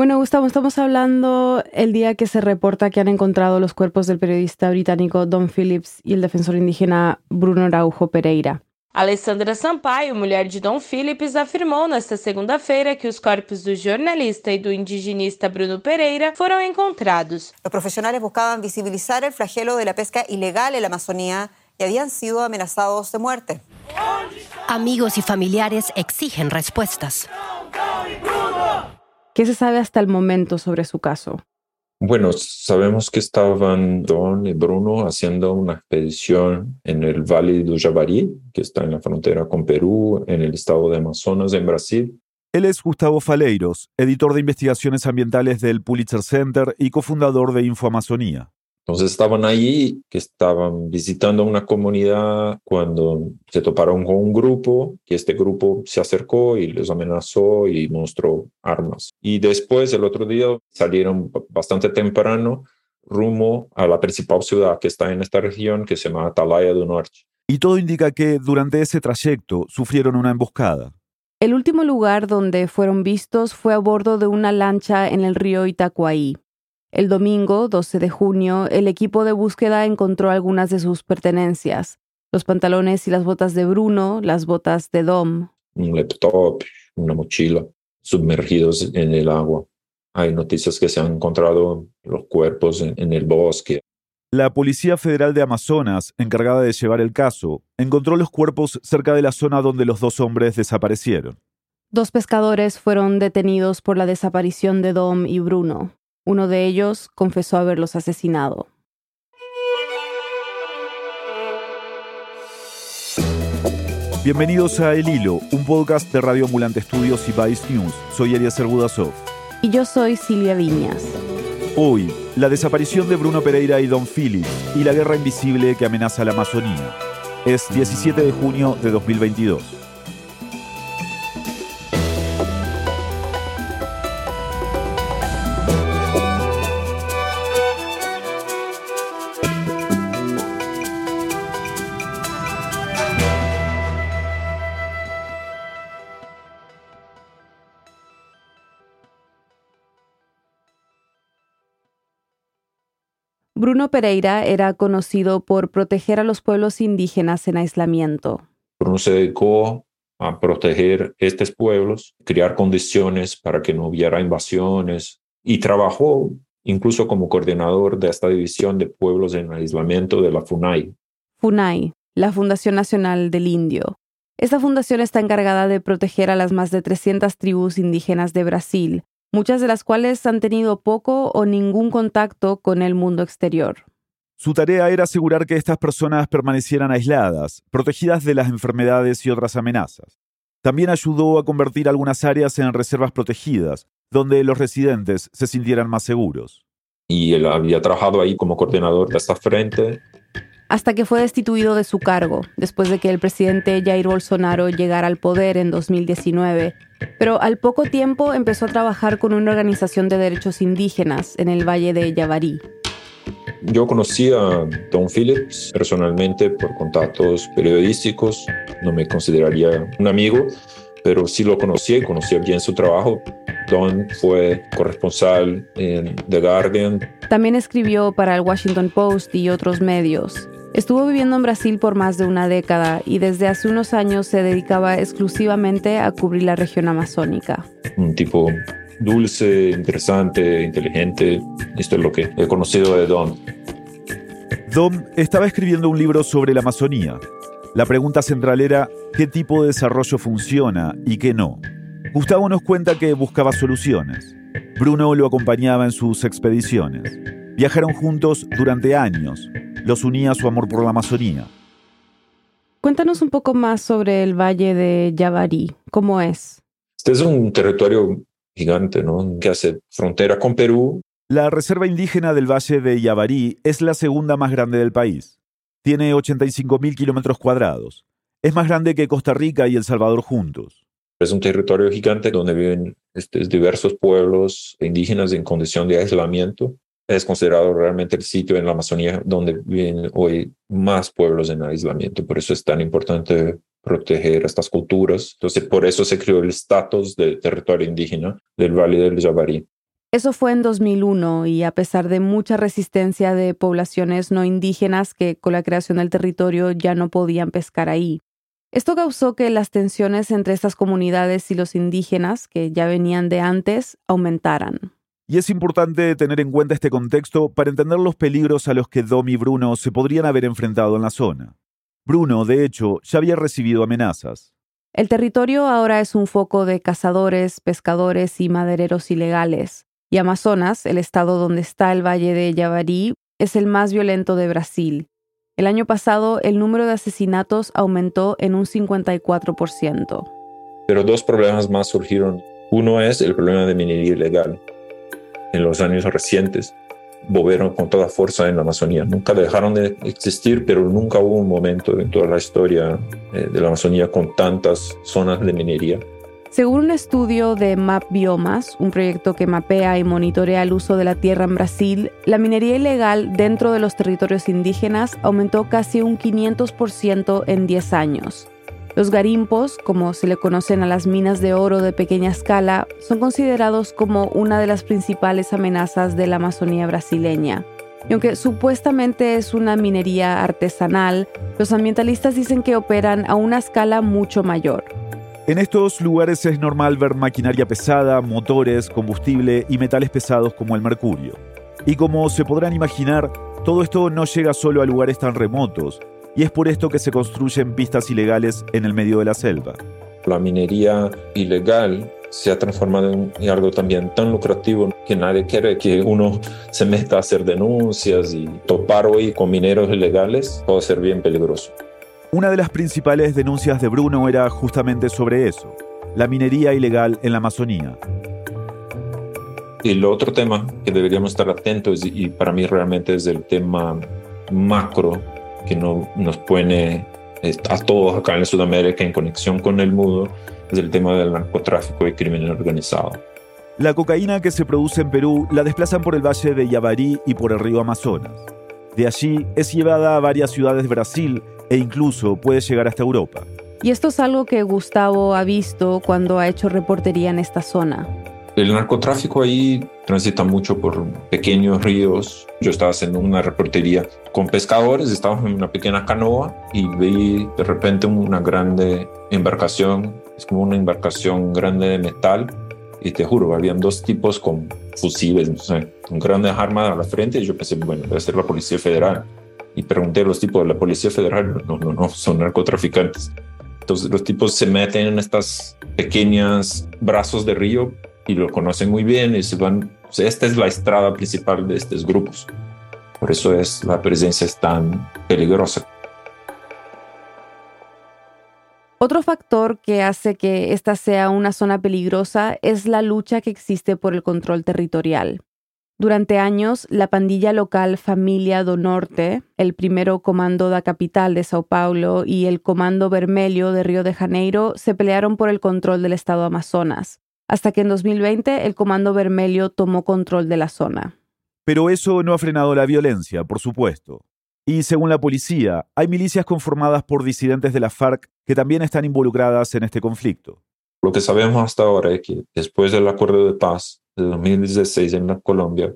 Bueno, Gustavo, estamos hablando el día que se reporta que han encontrado los cuerpos del periodista británico Don Phillips y el defensor indígena Bruno Araujo Pereira. Alessandra Sampaio, mulher de Dom Phillips, afirmou nesta segunda-feira que os corpos do jornalista e do indigenista Bruno Pereira foram encontrados. Os profissionais buscavam visibilizar o flagelo da pesca ilegal na Amazônia e haviam sido amenazados de morte. Amigos y familiares exigen respuestas. ¿Qué se sabe hasta el momento sobre su caso? Bueno, sabemos que estaban Don y Bruno haciendo una expedición en el Valle do Javari, que está en la frontera con Perú, en el estado de Amazonas, en Brasil. Él es Gustavo Faleiros, editor de investigaciones ambientales del Pulitzer Center y cofundador de InfoAmazonía. Entonces estaban ahí, que estaban visitando una comunidad cuando se toparon con un grupo, que este grupo se acercó y les amenazó y mostró armas. Y después, el otro día, salieron bastante temprano rumbo a la principal ciudad que está en esta región, que se llama Atalaya del Norte. Y todo indica que durante ese trayecto sufrieron una emboscada. El último lugar donde fueron vistos fue a bordo de una lancha en el río Itacuaí. El domingo, 12 de junio, el equipo de búsqueda encontró algunas de sus pertenencias, los pantalones y las botas de Bruno, las botas de Dom. Un laptop, una mochila, sumergidos en el agua. Hay noticias que se han encontrado los cuerpos en, en el bosque. La Policía Federal de Amazonas, encargada de llevar el caso, encontró los cuerpos cerca de la zona donde los dos hombres desaparecieron. Dos pescadores fueron detenidos por la desaparición de Dom y Bruno. Uno de ellos confesó haberlos asesinado. Bienvenidos a El Hilo, un podcast de Radio Ambulante Estudios y Vice News. Soy Eliezer Budasov. Y yo soy Silvia Viñas. Hoy, la desaparición de Bruno Pereira y Don Phillips y la guerra invisible que amenaza la Amazonía. Es 17 de junio de 2022. Bruno Pereira era conocido por proteger a los pueblos indígenas en aislamiento. Bruno se dedicó a proteger estos pueblos, crear condiciones para que no hubiera invasiones y trabajó incluso como coordinador de esta división de pueblos en aislamiento de la FUNAI. FUNAI, la Fundación Nacional del Indio. Esta fundación está encargada de proteger a las más de 300 tribus indígenas de Brasil, muchas de las cuales han tenido poco o ningún contacto con el mundo exterior. Su tarea era asegurar que estas personas permanecieran aisladas, protegidas de las enfermedades y otras amenazas. También ayudó a convertir algunas áreas en reservas protegidas, donde los residentes se sintieran más seguros. Y él había trabajado ahí como coordinador de esta frente. Hasta que fue destituido de su cargo, después de que el presidente Jair Bolsonaro llegara al poder en 2019 pero al poco tiempo empezó a trabajar con una organización de derechos indígenas en el Valle de Yabarí. Yo conocí a Don Phillips personalmente por contactos periodísticos, no me consideraría un amigo, pero sí lo conocí y conocía bien su trabajo. Don fue corresponsal en The Guardian. También escribió para el Washington Post y otros medios. Estuvo viviendo en Brasil por más de una década y desde hace unos años se dedicaba exclusivamente a cubrir la región amazónica. Un tipo dulce, interesante, inteligente. Esto es lo que he conocido de Don. Don estaba escribiendo un libro sobre la Amazonía. La pregunta central era qué tipo de desarrollo funciona y qué no. Gustavo nos cuenta que buscaba soluciones. Bruno lo acompañaba en sus expediciones. Viajaron juntos durante años, los unía su amor por la Amazonía. Cuéntanos un poco más sobre el Valle de Yabarí. ¿Cómo es? Este es un territorio gigante, ¿no? Que hace frontera con Perú. La reserva indígena del Valle de Yabarí es la segunda más grande del país. Tiene 85.000 kilómetros cuadrados. Es más grande que Costa Rica y El Salvador juntos. Es un territorio gigante donde viven estos diversos pueblos indígenas en condición de aislamiento es considerado realmente el sitio en la Amazonía donde viven hoy más pueblos en aislamiento. Por eso es tan importante proteger estas culturas. Entonces, por eso se creó el estatus de territorio indígena del Valle del Javari. Eso fue en 2001 y a pesar de mucha resistencia de poblaciones no indígenas que con la creación del territorio ya no podían pescar ahí. Esto causó que las tensiones entre estas comunidades y los indígenas, que ya venían de antes, aumentaran. Y es importante tener en cuenta este contexto para entender los peligros a los que Dom y Bruno se podrían haber enfrentado en la zona. Bruno, de hecho, ya había recibido amenazas. El territorio ahora es un foco de cazadores, pescadores y madereros ilegales, y Amazonas, el estado donde está el valle de Yavari, es el más violento de Brasil. El año pasado el número de asesinatos aumentó en un 54%. Pero dos problemas más surgieron. Uno es el problema de minería ilegal. En los años recientes volvieron con toda fuerza en la Amazonía. Nunca dejaron de existir, pero nunca hubo un momento en toda la historia eh, de la Amazonía con tantas zonas de minería. Según un estudio de Map Biomas, un proyecto que mapea y monitorea el uso de la tierra en Brasil, la minería ilegal dentro de los territorios indígenas aumentó casi un 500% en 10 años. Los garimpos, como se le conocen a las minas de oro de pequeña escala, son considerados como una de las principales amenazas de la Amazonía brasileña. Y aunque supuestamente es una minería artesanal, los ambientalistas dicen que operan a una escala mucho mayor. En estos lugares es normal ver maquinaria pesada, motores, combustible y metales pesados como el mercurio. Y como se podrán imaginar, todo esto no llega solo a lugares tan remotos, y es por esto que se construyen pistas ilegales en el medio de la selva. La minería ilegal se ha transformado en algo también tan lucrativo que nadie quiere que uno se meta a hacer denuncias y topar hoy con mineros ilegales puede ser bien peligroso. Una de las principales denuncias de Bruno era justamente sobre eso, la minería ilegal en la Amazonía. El otro tema que deberíamos estar atentos, y para mí realmente es el tema macro que no, nos pone a todos acá en Sudamérica en conexión con el mundo, es el tema del narcotráfico y crimen organizado. La cocaína que se produce en Perú la desplazan por el valle de Yavarí y por el río Amazonas. De allí es llevada a varias ciudades de Brasil e incluso puede llegar hasta Europa. Y esto es algo que Gustavo ha visto cuando ha hecho reportería en esta zona. El narcotráfico ahí transita mucho por pequeños ríos. Yo estaba haciendo una reportería con pescadores, estábamos en una pequeña canoa y vi de repente una grande embarcación, es como una embarcación grande de metal y te juro, habían dos tipos con fusiles, no sé, con grandes armas a la frente y yo pensé, bueno, debe ser la Policía Federal y pregunté a los tipos de la Policía Federal, no, no, no, son narcotraficantes. Entonces los tipos se meten en estas pequeñas brazos de río y lo conocen muy bien y se van, esta es la estrada principal de estos grupos. Por eso es la presencia es tan peligrosa. Otro factor que hace que esta sea una zona peligrosa es la lucha que existe por el control territorial. Durante años, la pandilla local Familia do Norte, el primero Comando da Capital de Sao Paulo y el Comando Vermelho de Río de Janeiro se pelearon por el control del estado Amazonas, hasta que en 2020 el Comando Vermelho tomó control de la zona. Pero eso no ha frenado la violencia, por supuesto. Y según la policía, hay milicias conformadas por disidentes de la FARC que también están involucradas en este conflicto. Lo que sabemos hasta ahora es que después del acuerdo de paz de 2016 en la Colombia,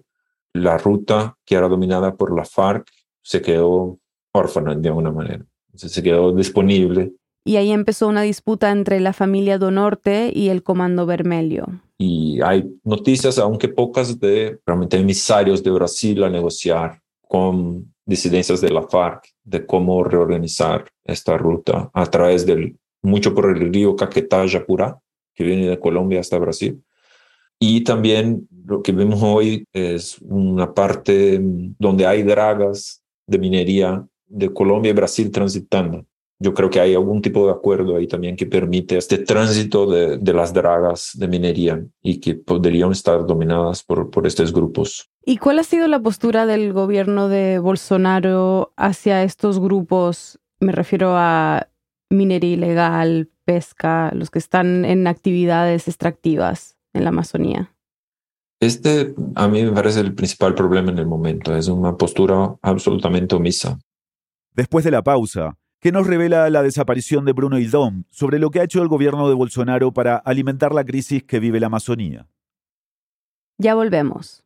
la ruta que era dominada por la FARC se quedó órfana de alguna manera. se quedó disponible. Y ahí empezó una disputa entre la familia do Norte y el Comando Vermelho. Y hay noticias, aunque pocas, de realmente emisarios de Brasil a negociar con disidencias de la FARC de cómo reorganizar esta ruta a través del mucho por el río Caquetá Yapurá, que viene de Colombia hasta Brasil. Y también lo que vemos hoy es una parte donde hay dragas de minería de Colombia y Brasil transitando. Yo creo que hay algún tipo de acuerdo ahí también que permite este tránsito de, de las dragas de minería y que podrían estar dominadas por, por estos grupos. ¿Y cuál ha sido la postura del gobierno de Bolsonaro hacia estos grupos? Me refiero a minería ilegal, pesca, los que están en actividades extractivas en la Amazonía? Este a mí me parece el principal problema en el momento. Es una postura absolutamente omisa. Después de la pausa, ¿qué nos revela la desaparición de Bruno Dom sobre lo que ha hecho el gobierno de Bolsonaro para alimentar la crisis que vive la Amazonía? Ya volvemos.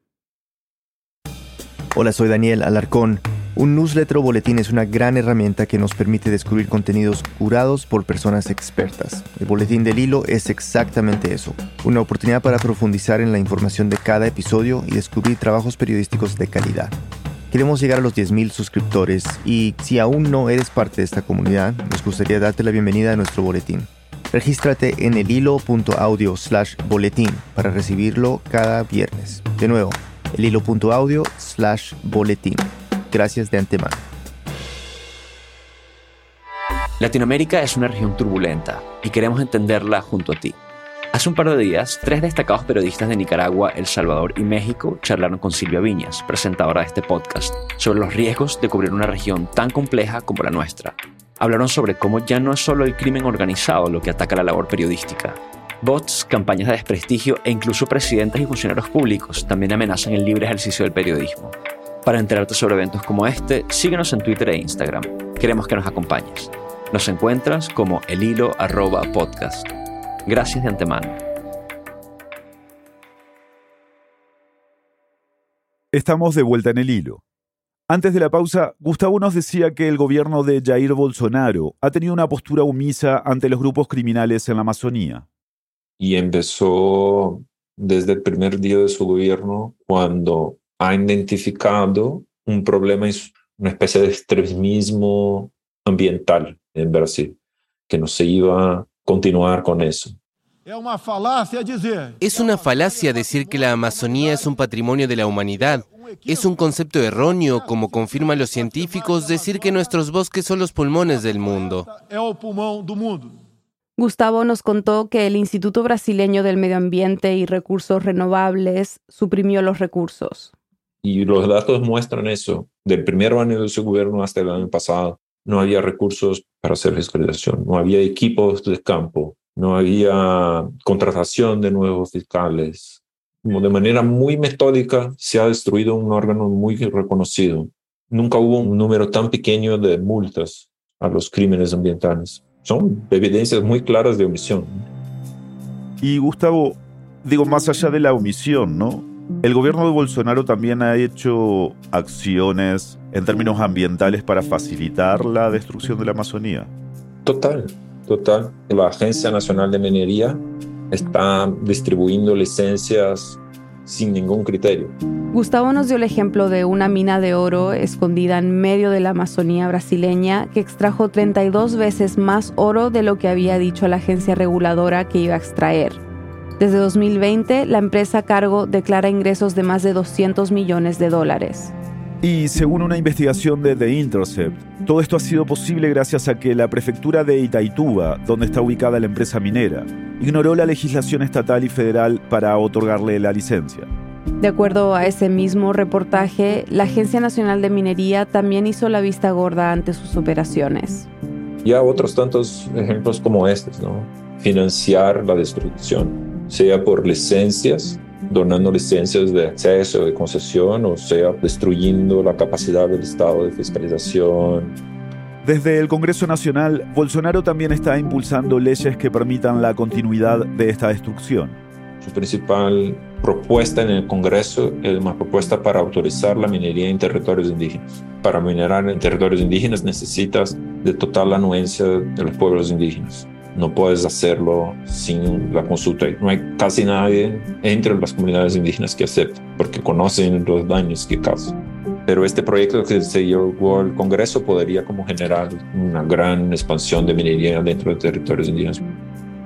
Hola, soy Daniel Alarcón. Un newsletter o boletín es una gran herramienta que nos permite descubrir contenidos curados por personas expertas. El boletín del hilo es exactamente eso, una oportunidad para profundizar en la información de cada episodio y descubrir trabajos periodísticos de calidad. Queremos llegar a los 10.000 suscriptores y si aún no eres parte de esta comunidad, nos gustaría darte la bienvenida a nuestro boletín. Regístrate en el hilo.audio slash boletín para recibirlo cada viernes. De nuevo, el hilo.audio slash boletín. Gracias de antemano. Latinoamérica es una región turbulenta y queremos entenderla junto a ti. Hace un par de días, tres destacados periodistas de Nicaragua, El Salvador y México charlaron con Silvia Viñas, presentadora de este podcast, sobre los riesgos de cubrir una región tan compleja como la nuestra. Hablaron sobre cómo ya no es solo el crimen organizado lo que ataca la labor periodística. Bots, campañas de desprestigio e incluso presidentes y funcionarios públicos también amenazan el libre ejercicio del periodismo. Para enterarte sobre eventos como este, síguenos en Twitter e Instagram. Queremos que nos acompañes. Nos encuentras como el hilo arroba podcast. Gracias de antemano. Estamos de vuelta en el hilo. Antes de la pausa, Gustavo nos decía que el gobierno de Jair Bolsonaro ha tenido una postura omisa ante los grupos criminales en la Amazonía. Y empezó desde el primer día de su gobierno cuando ha identificado un problema, una especie de extremismo ambiental en Brasil, que no se iba a continuar con eso. Es una falacia decir que la Amazonía es un patrimonio de la humanidad. Es un concepto erróneo, como confirman los científicos, decir que nuestros bosques son los pulmones del mundo. Gustavo nos contó que el Instituto Brasileño del Medio Ambiente y Recursos Renovables suprimió los recursos. Y los datos muestran eso. Del primer año de su gobierno hasta el año pasado, no había recursos para hacer fiscalización, no había equipos de campo, no había contratación de nuevos fiscales. De manera muy metódica se ha destruido un órgano muy reconocido. Nunca hubo un número tan pequeño de multas a los crímenes ambientales. Son evidencias muy claras de omisión. Y Gustavo, digo, más allá de la omisión, ¿no? El gobierno de Bolsonaro también ha hecho acciones en términos ambientales para facilitar la destrucción de la Amazonía. Total, total. La Agencia Nacional de Minería está distribuyendo licencias sin ningún criterio. Gustavo nos dio el ejemplo de una mina de oro escondida en medio de la Amazonía brasileña que extrajo 32 veces más oro de lo que había dicho la agencia reguladora que iba a extraer. Desde 2020, la empresa a cargo declara ingresos de más de 200 millones de dólares. Y según una investigación de The Intercept, todo esto ha sido posible gracias a que la prefectura de Itaituba, donde está ubicada la empresa minera, ignoró la legislación estatal y federal para otorgarle la licencia. De acuerdo a ese mismo reportaje, la Agencia Nacional de Minería también hizo la vista gorda ante sus operaciones. Ya otros tantos ejemplos como estos, ¿no? Financiar la destrucción sea por licencias, donando licencias de acceso, de concesión, o sea, destruyendo la capacidad del Estado de fiscalización. Desde el Congreso Nacional, Bolsonaro también está impulsando leyes que permitan la continuidad de esta destrucción. Su principal propuesta en el Congreso es una propuesta para autorizar la minería en territorios indígenas. Para minerar en territorios indígenas necesitas de total anuencia de los pueblos indígenas no puedes hacerlo sin la consulta. No hay casi nadie entre las comunidades indígenas que acepte, porque conocen los daños que causa. Pero este proyecto que se llevó al Congreso podría como generar una gran expansión de minería dentro de territorios indígenas.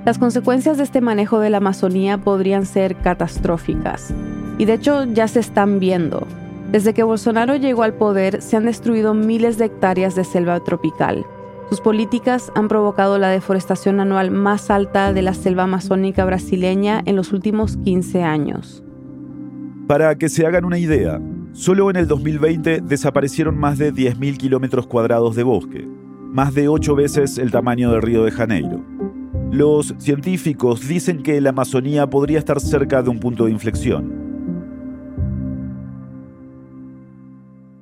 Las consecuencias de este manejo de la Amazonía podrían ser catastróficas. Y de hecho ya se están viendo. Desde que Bolsonaro llegó al poder se han destruido miles de hectáreas de selva tropical, sus políticas han provocado la deforestación anual más alta de la selva amazónica brasileña en los últimos 15 años. Para que se hagan una idea, solo en el 2020 desaparecieron más de 10.000 kilómetros cuadrados de bosque, más de ocho veces el tamaño del Río de Janeiro. Los científicos dicen que la Amazonía podría estar cerca de un punto de inflexión.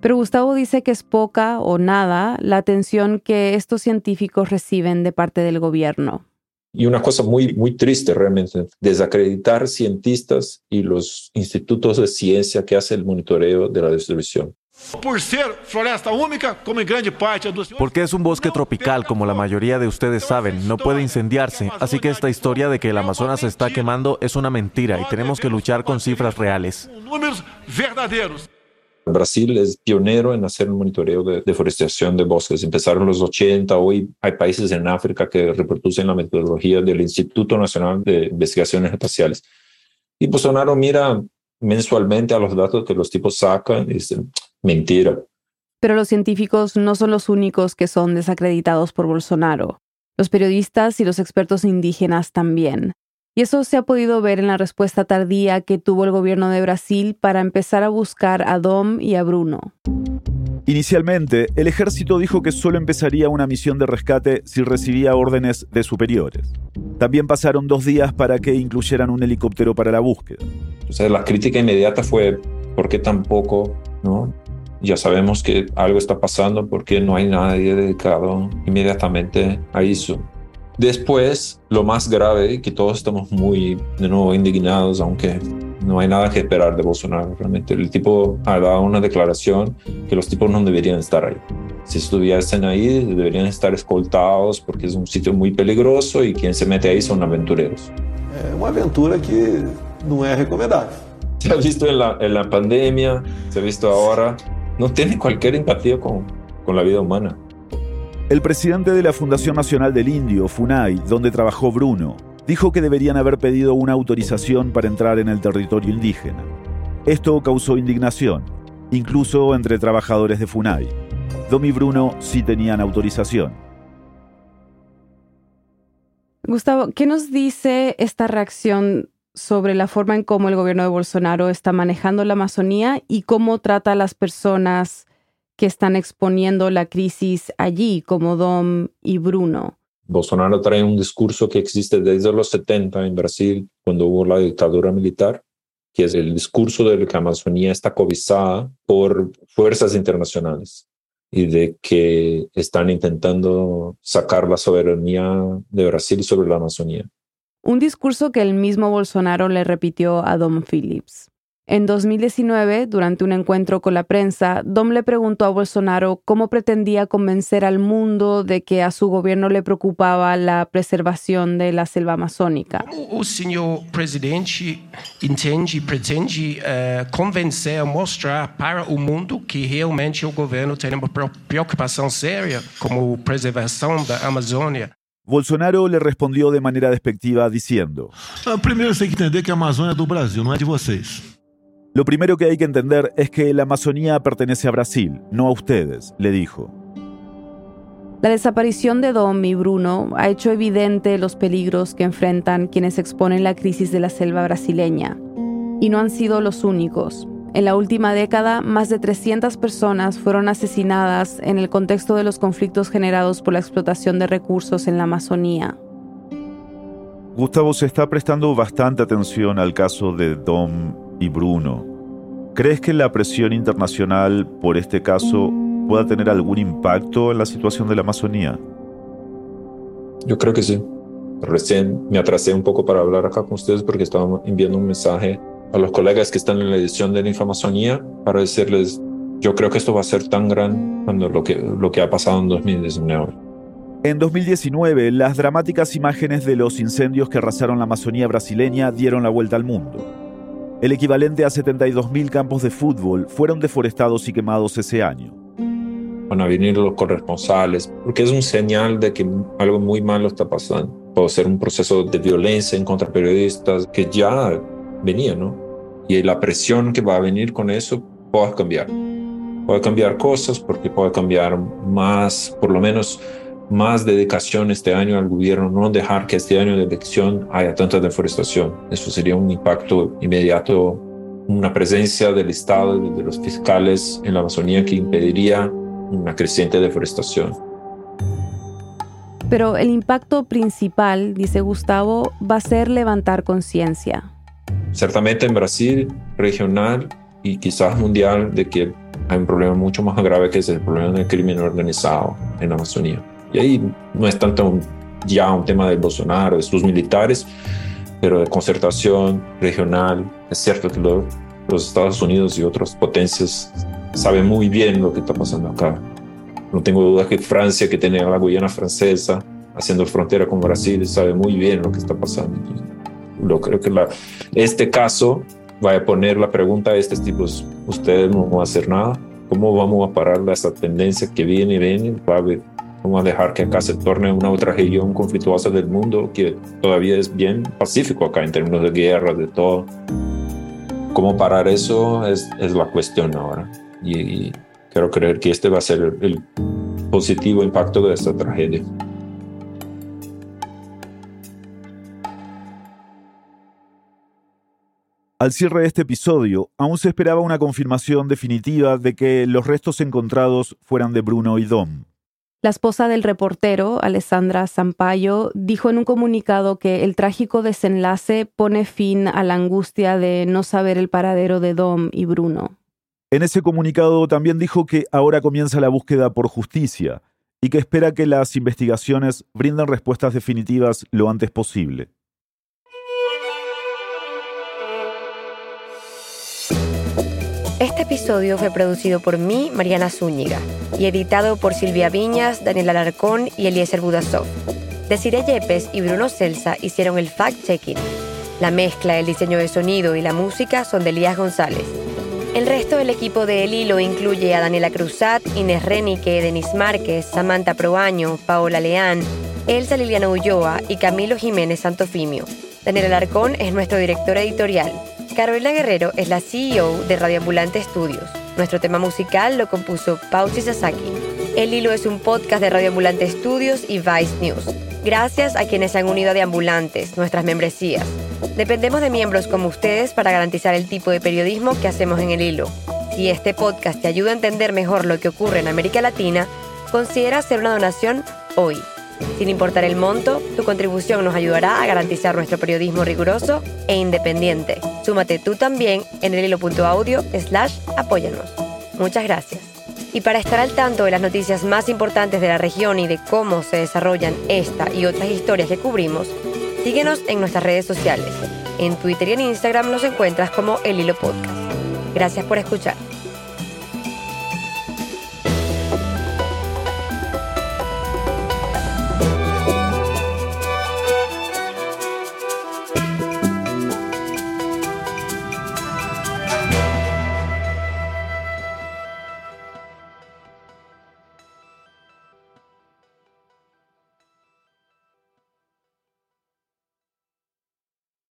Pero Gustavo dice que es poca o nada la atención que estos científicos reciben de parte del gobierno. Y una cosa muy, muy triste realmente, desacreditar cientistas y los institutos de ciencia que hacen el monitoreo de la distribución. Por ser floresta única, como en grande parte Porque es un bosque tropical, como la mayoría de ustedes saben, no puede incendiarse. Así que esta historia de que el Amazonas se está quemando es una mentira y tenemos que luchar con cifras reales. números verdadeiros. Brasil es pionero en hacer un monitoreo de deforestación de bosques. Empezaron en los 80, hoy hay países en África que reproducen la metodología del Instituto Nacional de Investigaciones Espaciales. Y Bolsonaro mira mensualmente a los datos que los tipos sacan y dicen, mentira. Pero los científicos no son los únicos que son desacreditados por Bolsonaro. Los periodistas y los expertos indígenas también. Y eso se ha podido ver en la respuesta tardía que tuvo el gobierno de Brasil para empezar a buscar a Dom y a Bruno. Inicialmente, el ejército dijo que solo empezaría una misión de rescate si recibía órdenes de superiores. También pasaron dos días para que incluyeran un helicóptero para la búsqueda. O sea, la crítica inmediata fue, ¿por qué tampoco? ¿No? Ya sabemos que algo está pasando porque no hay nadie dedicado inmediatamente a eso. Después, lo más grave, que todos estamos muy, de nuevo, indignados, aunque no hay nada que esperar de Bolsonaro realmente. El tipo ha dado una declaración que los tipos no deberían estar ahí. Si estuviesen ahí, deberían estar escoltados porque es un sitio muy peligroso y quien se mete ahí son aventureros. É uma aventura que não é recomendável. Se ha visto en la, en la pandemia, se ha visto ahora, no tiene cualquier empatía con, con la vida humana. El presidente de la Fundación Nacional del Indio, FUNAI, donde trabajó Bruno, dijo que deberían haber pedido una autorización para entrar en el territorio indígena. Esto causó indignación, incluso entre trabajadores de FUNAI. Dom y Bruno sí tenían autorización. Gustavo, ¿qué nos dice esta reacción sobre la forma en cómo el gobierno de Bolsonaro está manejando la Amazonía y cómo trata a las personas que están exponiendo la crisis allí, como Dom y Bruno? Bolsonaro trae un discurso que existe desde los 70 en Brasil, cuando hubo la dictadura militar, que es el discurso de que la Amazonía está cobizada por fuerzas internacionales y de que están intentando sacar la soberanía de Brasil sobre la Amazonía. Un discurso que el mismo Bolsonaro le repitió a Dom Phillips. En 2019, durante un encuentro con la prensa, Dom le preguntó a Bolsonaro cómo pretendía convencer al mundo de que a su gobierno le preocupaba la preservación de la selva amazónica. O senhor presidente entende pretende eh, convencer, mostrar para o mundo que realmente o governo tem uma pre- preocupação séria como preservação da Amazônia? Bolsonaro le respondió de manera despectiva diciendo, Ah, Primeiro você tem que entender que a Amazônia é do Brasil, não é de vocês. Lo primero que hay que entender es que la Amazonía pertenece a Brasil, no a ustedes, le dijo. La desaparición de Dom y Bruno ha hecho evidente los peligros que enfrentan quienes exponen la crisis de la selva brasileña. Y no han sido los únicos. En la última década, más de 300 personas fueron asesinadas en el contexto de los conflictos generados por la explotación de recursos en la Amazonía. Gustavo se está prestando bastante atención al caso de Dom y Bruno. ¿Crees que la presión internacional por este caso pueda tener algún impacto en la situación de la Amazonía? Yo creo que sí. Recién me atrasé un poco para hablar acá con ustedes porque estaba enviando un mensaje a los colegas que están en la edición de la Infamazonía para decirles, yo creo que esto va a ser tan grande cuando lo que, lo que ha pasado en 2019. En 2019, las dramáticas imágenes de los incendios que arrasaron la Amazonía brasileña dieron la vuelta al mundo. El equivalente a 72.000 campos de fútbol fueron deforestados y quemados ese año. Van a venir los corresponsales, porque es un señal de que algo muy malo está pasando. Puede ser un proceso de violencia en contra periodistas que ya venía, ¿no? Y la presión que va a venir con eso puede cambiar. Puede cambiar cosas porque puede cambiar más, por lo menos más dedicación este año al gobierno, no dejar que este año de elección haya tanta deforestación. Eso sería un impacto inmediato, una presencia del Estado y de los fiscales en la Amazonía que impediría una creciente deforestación. Pero el impacto principal, dice Gustavo, va a ser levantar conciencia. Ciertamente en Brasil, regional y quizás mundial, de que hay un problema mucho más grave que es el problema del crimen organizado en la Amazonía. Y ahí no es tanto ya un tema del Bolsonaro, de sus militares, pero de concertación regional. Es cierto que los Estados Unidos y otras potencias saben muy bien lo que está pasando acá. No tengo duda que Francia, que tiene la Guyana francesa, haciendo frontera con Brasil, sabe muy bien lo que está pasando. Yo creo que este caso va a poner la pregunta a estos tipos, ustedes no van a hacer nada, ¿cómo vamos a parar esa tendencia que viene y viene? Vamos a dejar que acá se torne una otra región conflictuosa del mundo que todavía es bien pacífico acá en términos de guerra, de todo. ¿Cómo parar eso? Es, es la cuestión ahora. Y, y quiero creer que este va a ser el positivo impacto de esta tragedia. Al cierre de este episodio, aún se esperaba una confirmación definitiva de que los restos encontrados fueran de Bruno y Dom. La esposa del reportero, Alessandra Sampaio, dijo en un comunicado que el trágico desenlace pone fin a la angustia de no saber el paradero de Dom y Bruno. En ese comunicado también dijo que ahora comienza la búsqueda por justicia y que espera que las investigaciones brinden respuestas definitivas lo antes posible. Episodio fue producido por mí, Mariana Zúñiga, y editado por Silvia Viñas, Daniel Alarcón y Eliezer Budasov. Desiree Yepes y Bruno Celsa hicieron el fact-checking. La mezcla, el diseño de sonido y la música son de Elías González. El resto del equipo de El Hilo incluye a Daniela Cruzat, Inés Renique, Denis Márquez, Samantha Proaño, Paola Leán, Elsa Liliana Ulloa y Camilo Jiménez Santofimio. Daniel Alarcón es nuestro director editorial. Carolina Guerrero es la CEO de Radioambulante Studios. Nuestro tema musical lo compuso Pauchi Sasaki. El Hilo es un podcast de Radioambulante Studios y Vice News. Gracias a quienes se han unido a Deambulantes, nuestras membresías. Dependemos de miembros como ustedes para garantizar el tipo de periodismo que hacemos en el hilo. Si este podcast te ayuda a entender mejor lo que ocurre en América Latina, considera hacer una donación hoy. Sin importar el monto, tu contribución nos ayudará a garantizar nuestro periodismo riguroso e independiente. Súmate tú también en el hilo.audio slash apóyanos. Muchas gracias. Y para estar al tanto de las noticias más importantes de la región y de cómo se desarrollan esta y otras historias que cubrimos, síguenos en nuestras redes sociales. En Twitter y en Instagram nos encuentras como El Hilo Podcast. Gracias por escuchar.